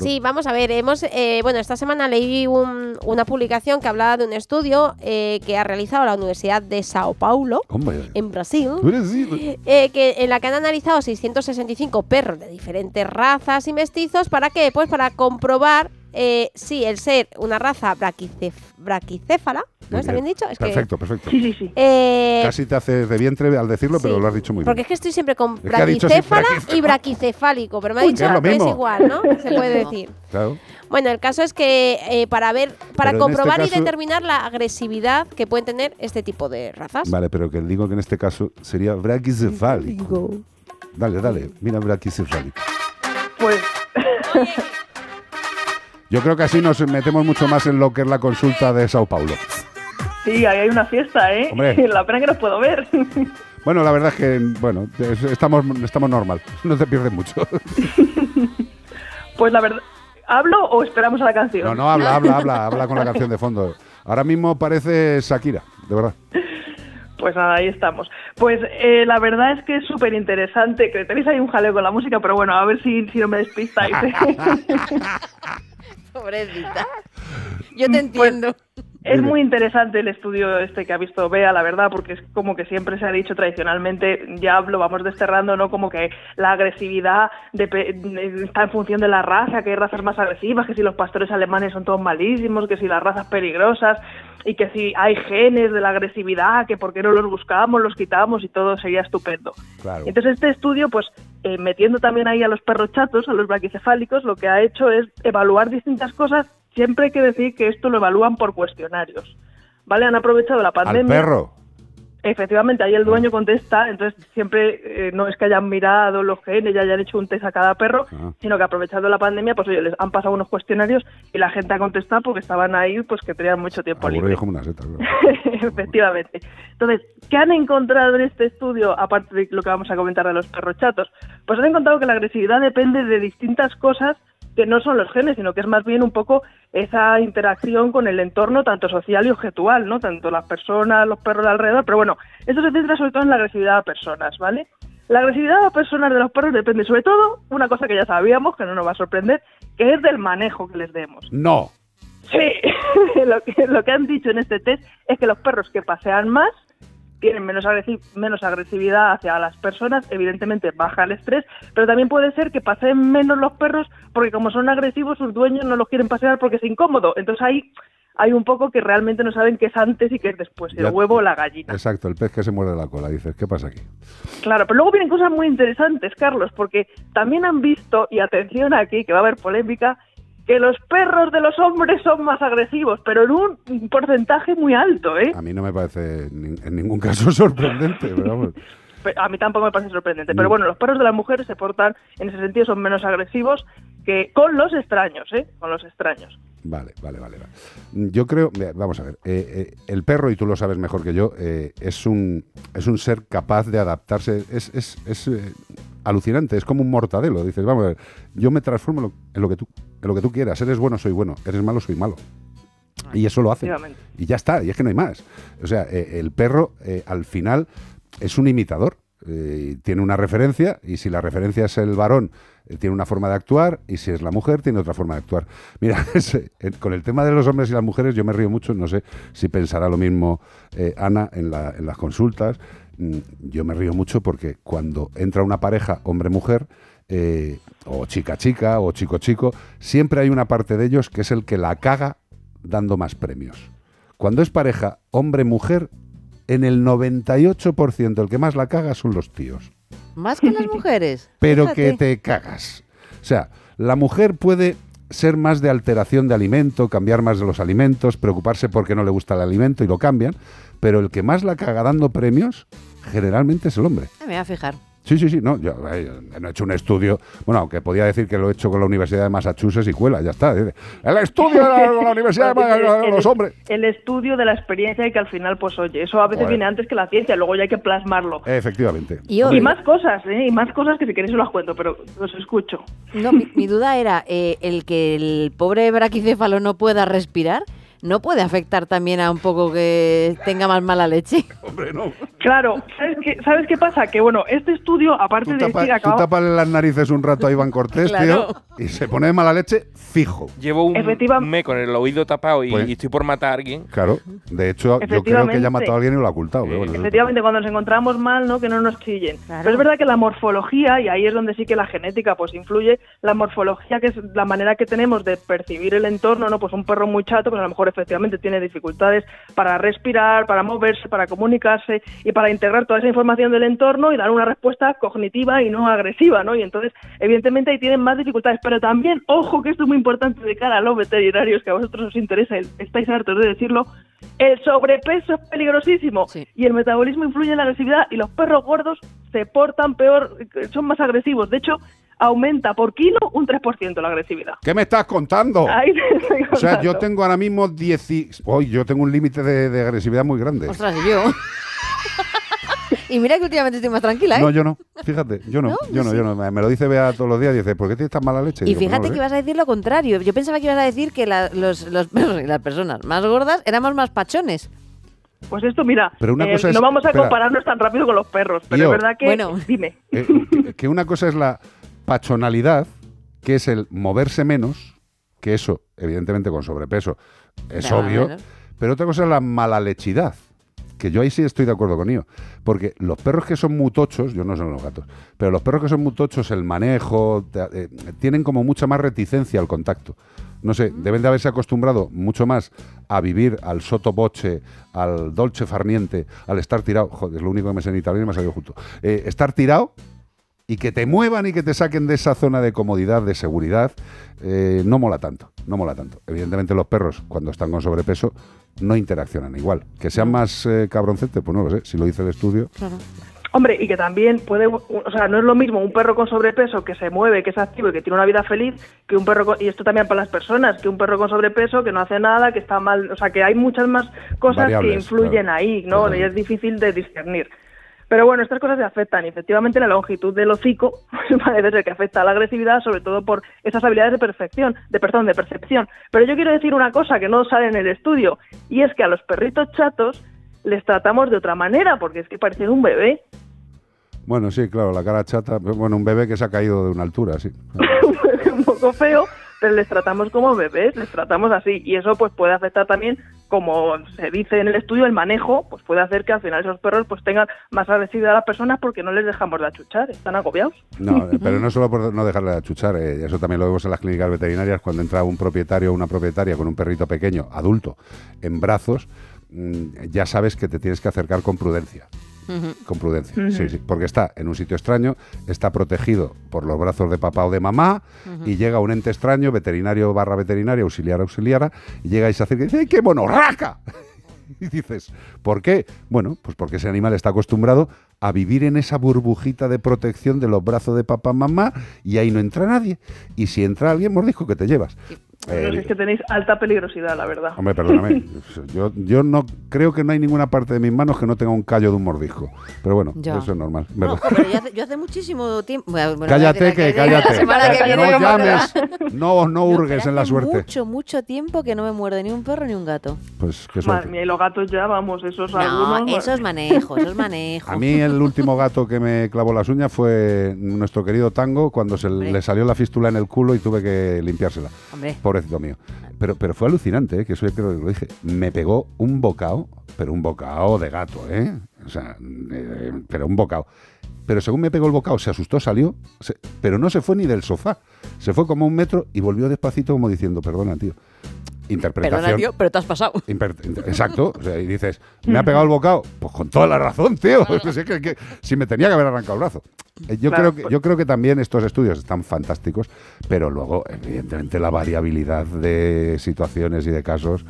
Sí, vamos a ver, hemos, eh, bueno, esta semana leí una publicación que hablaba de un estudio eh, que ha realizado la Universidad de Sao Paulo, en Brasil, eh, que, en la que han analizado 665 perros de diferentes razas y mestizos, ¿para qué? Pues para comprobar eh, sí, el ser una raza braquicéfala, ¿no? ¿Está bien dicho? perfecto, perfecto. Sí, sí, sí. Eh, Casi te hace de vientre al decirlo, pero lo has dicho muy bien. Porque es que estoy siempre con braquicéfala y braquicefálico, pero me ha dicho que es, igual, ¿no? Se puede decir. Claro. Bueno, el caso es que eh, para ver, para este comprobar y determinar la agresividad que pueden tener este tipo de razas. Vale, pero que digo que en este caso sería braquicefálico. Dale, dale, mira braquicefálico. Pues Yo creo que así nos metemos mucho más en lo que es la consulta de Sao Paulo. Sí, ahí hay una fiesta, ¿eh? La pena que nos puedo ver. Bueno, la verdad es que, bueno, estamos, estamos normal. No te pierdes mucho. Pues la verdad, ¿hablo o esperamos a la canción? No, no, habla, habla, habla, habla con la canción de fondo. Ahora mismo parece Shakira, de verdad. Pues nada, ahí estamos. Pues eh, la verdad es que es súper interesante. Que tenéis ahí un jaleo con la música, pero bueno, a ver si, si no me despistáis. Pobrecita. Yo te pues, entiendo. Es muy interesante el estudio este que ha visto Bea, la verdad, porque es como que siempre se ha dicho tradicionalmente, ya lo vamos desterrando, ¿no? Como que la agresividad está en función de la raza, que hay razas más agresivas, que si los pastores alemanes son todos malísimos, que si las razas peligrosas y que si hay genes de la agresividad, que por qué no los buscamos, los quitamos y todo sería estupendo. Entonces este estudio, pues eh, metiendo también ahí a los perros chatos, a los braquicefálicos, lo que ha hecho es evaluar distintas cosas. Siempre hay que decir que esto lo evalúan por cuestionarios. ¿Vale? Han aprovechado la pandemia. ¿Al perro? Efectivamente, ahí el dueño ah. contesta, entonces siempre eh, no es que hayan mirado los genes y hayan hecho un test a cada perro, ah. sino que aprovechando la pandemia, pues oye, les han pasado unos cuestionarios y la gente ha contestado porque estaban ahí, pues que tenían mucho tiempo libre. como una seta, Efectivamente. Entonces, ¿qué han encontrado en este estudio, aparte de lo que vamos a comentar de los perros chatos? Pues han encontrado que la agresividad depende de distintas cosas que no son los genes, sino que es más bien un poco esa interacción con el entorno tanto social y objetual, ¿no? Tanto las personas, los perros de alrededor, pero bueno, eso se centra sobre todo en la agresividad a personas, ¿vale? La agresividad a personas de los perros depende sobre todo, una cosa que ya sabíamos, que no nos va a sorprender, que es del manejo que les demos. No. Sí, lo, que, lo que han dicho en este test es que los perros que pasean más tienen menos, menos agresividad hacia las personas, evidentemente baja el estrés, pero también puede ser que pasen menos los perros porque como son agresivos sus dueños no los quieren pasear porque es incómodo. Entonces ahí hay un poco que realmente no saben qué es antes y qué es después, el huevo o la gallina. Exacto, el pez que se muerde la cola, dices, ¿qué pasa aquí? Claro, pero luego vienen cosas muy interesantes, Carlos, porque también han visto, y atención aquí, que va a haber polémica, que los perros de los hombres son más agresivos, pero en un porcentaje muy alto, ¿eh? A mí no me parece en ningún caso sorprendente, pero A mí tampoco me parece sorprendente, pero bueno, los perros de las mujeres se portan, en ese sentido, son menos agresivos que con los extraños, ¿eh? Con los extraños. Vale, vale, vale. Yo creo, vamos a ver, eh, eh, el perro, y tú lo sabes mejor que yo, eh, es, un, es un ser capaz de adaptarse, es, es, es alucinante, es como un mortadelo. Dices, vamos a ver, yo me transformo en lo que tú, lo que tú quieras. Eres bueno, soy bueno. Eres malo, soy malo. Y eso lo hace. Y ya está, y es que no hay más. O sea, eh, el perro eh, al final es un imitador. Eh, tiene una referencia y si la referencia es el varón, tiene una forma de actuar y si es la mujer, tiene otra forma de actuar. Mira, con el tema de los hombres y las mujeres yo me río mucho, no sé si pensará lo mismo Ana en, en las consultas. Mm, yo me río mucho porque cuando entra una pareja hombre-mujer, eh, o chica-chica, o chico-chico, siempre hay una parte de ellos que es el que la caga dando más premios. Cuando es pareja hombre-mujer, en el 98% el que más la caga son los tíos. Más que las mujeres. Pero que te cagas. O sea, la mujer puede ser más de alteración de alimento, cambiar más de los alimentos, preocuparse porque no le gusta el alimento y lo cambian, pero el que más la caga dando premios generalmente es el hombre. Ah, me voy a fijar. Sí, sí, sí, no, yo eh, no he hecho un estudio, bueno, aunque podía decir que lo he hecho con la Universidad de Massachusetts y cuela, ya está. El estudio de la, Universidad de, los hombres. El estudio de la experiencia y que al final, pues oye, eso a veces viene antes que la ciencia, luego ya hay que plasmarlo. Efectivamente. Y, más cosas, ¿eh? Y más cosas que si queréis os las cuento, pero os escucho. No, mi, duda era, eh, el que el pobre braquicéfalo no pueda respirar, ¿no puede afectar también a un poco que tenga más mala leche? Hombre, no. Claro, ¿sabes qué, ¿sabes qué pasa? Que bueno, este estudio, aparte de decir... Tú tapale las narices un rato a Iván Cortés, tío, y se pone de mala leche fijo. Llevo un mes con el oído tapado y, pues estoy por matar a alguien. Claro, de hecho, yo creo que ya ha matado a alguien y lo ha ocultado. Efectivamente, cuando nos encontramos mal, ¿no? Que no nos chillen. Pero es verdad que la morfología, y ahí es donde sí que la genética pues influye, la morfología, que es la manera que tenemos de percibir el entorno, ¿no? Pues un perro muy chato, pues a lo mejor efectivamente tiene dificultades para respirar, para moverse, para comunicarse y para integrar toda esa información del entorno y dar una respuesta cognitiva y no agresiva, ¿no? Y entonces, evidentemente, ahí tienen más dificultades. Pero también, ojo, que esto es muy importante de cara a los veterinarios, que a vosotros os interesa, estáis hartos de decirlo, el sobrepeso es peligrosísimo y el metabolismo influye en la agresividad y los perros gordos se portan peor, son más agresivos. De hecho, aumenta por kilo un 3% la agresividad. ¿Qué me estás contando? o sea, yo tengo ahora mismo 10... Hoy yo tengo un límite de, agresividad muy grande. Ostras, yo... Y mira que últimamente estoy más tranquila, ¿eh? No, yo no. Fíjate, yo no. yo no, yo no. Me lo dice Bea todos los días y dice, ¿por qué tienes tan mala leche? Y, fíjate que ibas a decir lo contrario. Yo pensaba que ibas a decir que los, los perros y las personas más gordas éramos más pachones. Pues esto, mira, eh, no vamos a compararnos tan rápido con los perros, pero es verdad que... Bueno. Dime. Eh, que una cosa es la pachonalidad, que es el moverse menos, que eso, evidentemente con sobrepeso, es obvio, pero otra cosa es la malalechidad que yo ahí sí estoy de acuerdo con ello. Porque los perros que son mutochos, yo no son los gatos, pero los perros que son mutochos, el manejo, eh, tienen como mucha más reticencia al contacto. No sé, deben de haberse acostumbrado mucho más a vivir al soto boche, al dolce farniente, al estar tirado. Joder, es lo único que me sé en italiano y me ha salido justo. Eh, estar tirado y que te muevan y que te saquen de esa zona de comodidad, de seguridad, eh, no mola tanto, no mola tanto. Evidentemente los perros, cuando están con sobrepeso, no interaccionan igual. Que sean más eh, cabroncetes, pues no lo sé, si lo dice el estudio. Hombre, y que también puede, o sea, no es lo mismo un perro con sobrepeso que se mueve, que es activo y que tiene una vida feliz, que un perro, y esto también para las personas, que un perro con sobrepeso que no hace nada, que está mal, o sea, que hay muchas más cosas que influyen ahí, ¿no? Y es difícil de discernir. Pero bueno, estas cosas se afectan y efectivamente la longitud del hocico parece ser que afecta a la agresividad, sobre todo por esas habilidades de perfección, de perdón, de percepción. Pero yo quiero decir una cosa que no sale en el estudio y es que a los perritos chatos les tratamos de otra manera porque es que parecen un bebé. Bueno, sí, claro, la cara chata, bueno, un bebé que se ha caído de una altura, sí. un poco feo, pero les tratamos como bebés, les tratamos así y eso pues puede afectar también, como se dice en el estudio, el manejo, pues puede hacer que al final esos perros pues tengan más agresividad a las personas porque no les dejamos de achuchar, están agobiados. No, eh, pero no solo por no dejarle de achuchar, eh, eso también lo vemos en las clínicas veterinarias cuando entra un propietario o una propietaria con un perrito pequeño, adulto, en brazos, mm, ya sabes que te tienes que acercar con prudencia. Con prudencia, sí, sí, porque está en un sitio extraño, está protegido por los brazos de papá o de mamá, y llega un ente extraño, veterinario barra veterinario, auxiliar auxiliara, y llega y se acerca y dice, ¡ay, qué monorraca! y dices, ¿por qué? Bueno, pues porque ese animal está acostumbrado a vivir en esa burbujita de protección de los brazos de papá mamá y ahí no entra nadie. Y si entra alguien, mordisco que te llevas. Pero es que tenéis alta peligrosidad, la verdad. Hombre, perdóname. yo, yo no creo que no hay ninguna parte de mis manos que no tenga un callo de un mordisco. Pero bueno, eso es normal. No, pero yo hace, muchísimo tiempo. cállate, que, cállate. no llames, no, no hurgues en la suerte. Mucho, mucho tiempo que no me muerde ni un perro ni un gato. Pues qué suerte. y los gatos ya, vamos, esos no, algunos. Esos manejos, esos manejos. A mí el último gato que me clavó las uñas fue nuestro querido Tango cuando se le salió la fístula en el culo y tuve que limpiársela. Hombre pobrecito mío. Pero, pero fue alucinante, ¿eh? que eso creo que lo dije. Me pegó un bocado, pero un bocado de gato, ¿eh? O sea, eh, pero un bocado. Pero según me pegó el bocado, se asustó, salió, pero no se fue ni del sofá. Se fue como un metro y volvió despacito como diciendo, perdona, tío interpretación. Perdona, tío, pero te has pasado. Exacto. y dices, ¿me ha pegado el bocado? Pues con toda la razón, tío. si me tenía que haber arrancado el brazo. Eh, yo, creo que, yo creo que también estos estudios están fantásticos, pero luego, evidentemente, la variabilidad de situaciones y de casos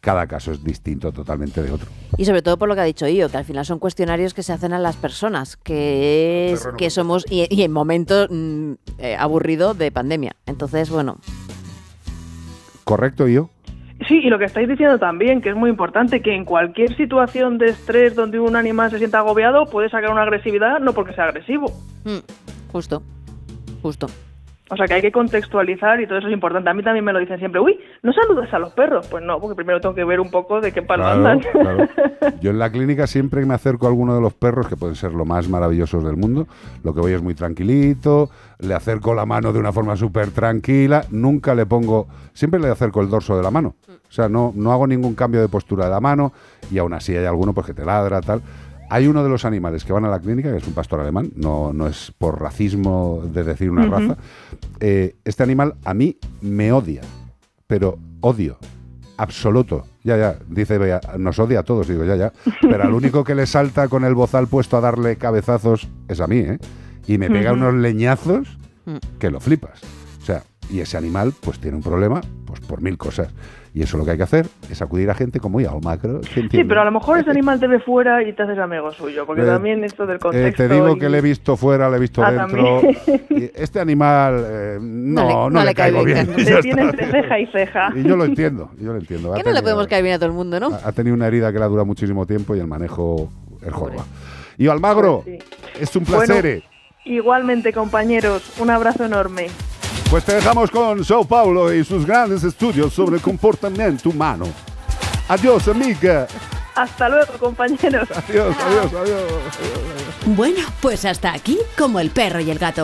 cada caso es distinto totalmente de otro. Y sobre todo por lo que ha dicho yo, que al final son cuestionarios que se hacen a las personas, que es que somos, y, en momentos mm, eh, aburrido de pandemia. Entonces, bueno. ¿Correcto, yo? Sí, y lo que estáis diciendo también, que es muy importante, que en cualquier situación de estrés donde un animal se sienta agobiado, puede sacar una agresividad no porque sea agresivo. Mm, justo, justo. O sea que hay que contextualizar y todo eso es importante. A mí también me lo dicen siempre, uy, ¿no saludas a los perros? Pues no, porque primero tengo que ver un poco de qué palo andan. Yo en la clínica siempre que me acerco a alguno de los perros, que pueden ser lo más maravillosos del mundo, lo que voy es muy tranquilito, le acerco la mano de una forma súper tranquila, nunca le pongo, siempre le acerco el dorso de la mano. O sea, no, no hago ningún cambio de postura de la mano y aún así hay alguno pues que te ladra, tal. Hay uno de los animales que van a la clínica, que es un pastor alemán, no, no es por racismo de decir una raza. Eh, este animal a mí me odia, pero odio absoluto. Ya, ya, dice nos odia a todos, digo, ya, ya. Pero al único que le salta con el bozal puesto a darle cabezazos es a mí, ¿eh? Y me pega unos leñazos mm. que lo flipas. Y ese animal pues tiene un problema pues por mil cosas. Y eso lo que hay que hacer es acudir a gente como ya macro. Sí, pero a lo mejor ese animal te ve fuera y te haces amigo suyo, porque eh, también esto del contexto... Eh, te digo que le he visto fuera, le he visto ah, dentro. este animal eh, no, no, le, caigo bien. Te tiene entre ceja y ceja. Y yo lo entiendo, yo lo entiendo. Que no le podemos caer bien a todo el mundo, ¿no? Ha, tenido una herida que le ha durado muchísimo tiempo y el manejo es jorba. Y Almagro, pues es un placer. igualmente, compañeros, un abrazo enorme. Pues te dejamos con Sao Paulo y sus grandes estudios sobre el comportamiento humano. Adiós, amiga. Hasta luego, compañeros. Adiós, adiós, adiós, Bueno, pues hasta aquí como el perro y el gato.